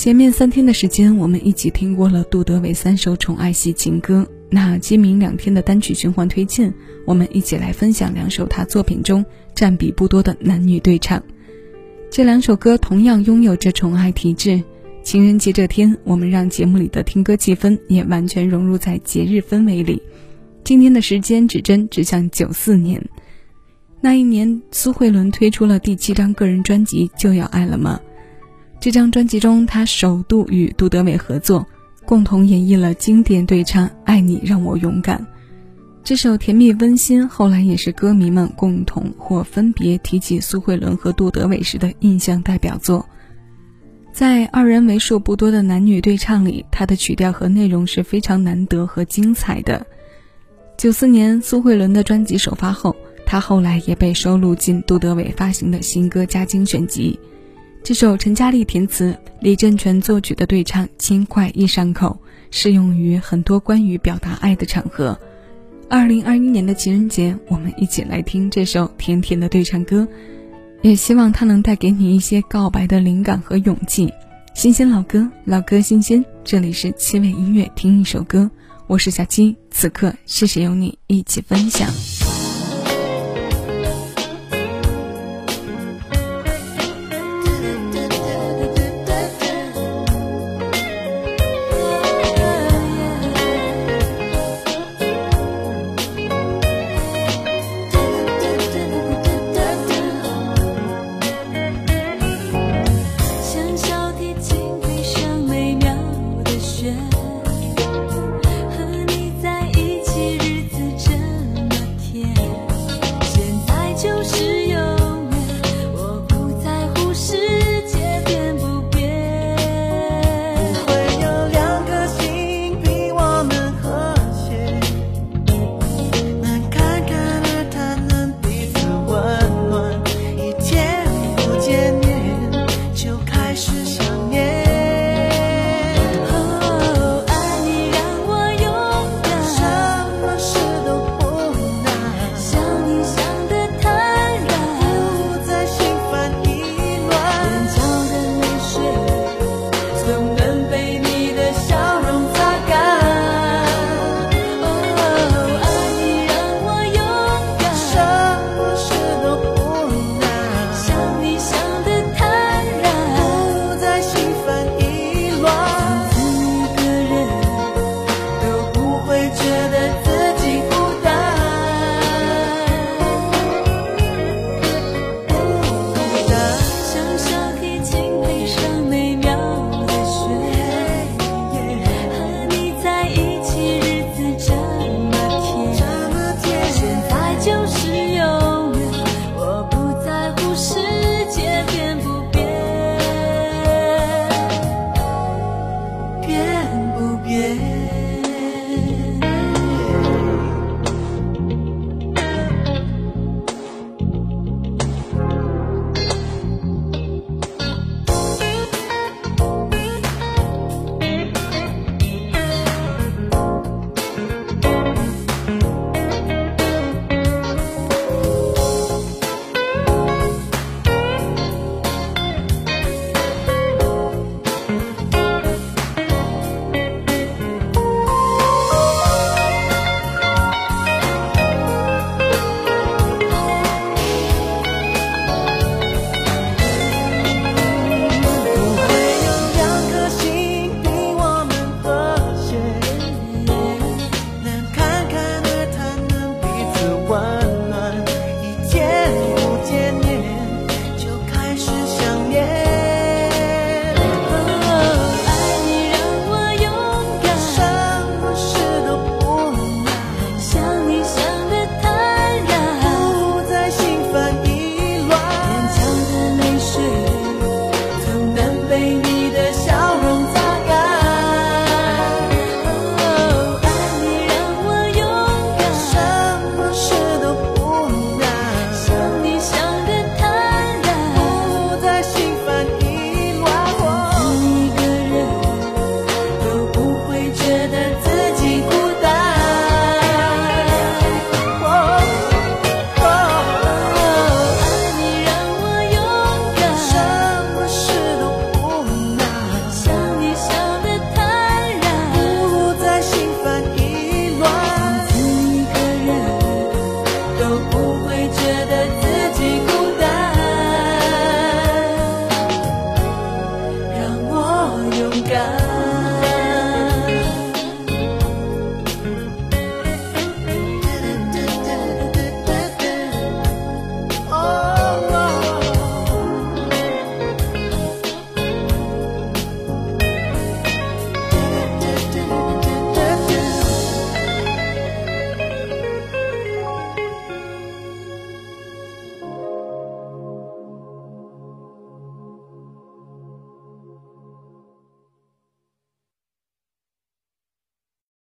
前面三天的时间，我们一起听过了杜德伟三首宠爱系情歌。那今明两天的单曲循环推荐，我们一起来分享两首他作品中占比不多的男女对唱。这两首歌同样拥有着宠爱体质。情人节这天，我们让节目里的听歌气氛也完全融入在节日氛围里。今天的时间指针指向九四年，那一年苏慧伦推出了第七张个人专辑《就要爱了吗》。这张专辑中，他首度与杜德伟合作，共同演绎了经典对唱《爱你让我勇敢》。这首甜蜜温馨，后来也是歌迷们共同或分别提起苏慧伦和杜德伟时的印象代表作。在二人为数不多的男女对唱里，他的曲调和内容是非常难得和精彩的。九四年苏慧伦的专辑首发后，他后来也被收录进杜德伟发行的新歌加精选集。这首陈嘉丽填词、李振全作曲的对唱轻快易上口，适用于很多关于表达爱的场合。二零二一年的情人节，我们一起来听这首甜甜的对唱歌，也希望它能带给你一些告白的灵感和勇气。新鲜老歌，老歌新鲜，这里是七味音乐，听一首歌，我是小七，此刻谢谢有你一起分享。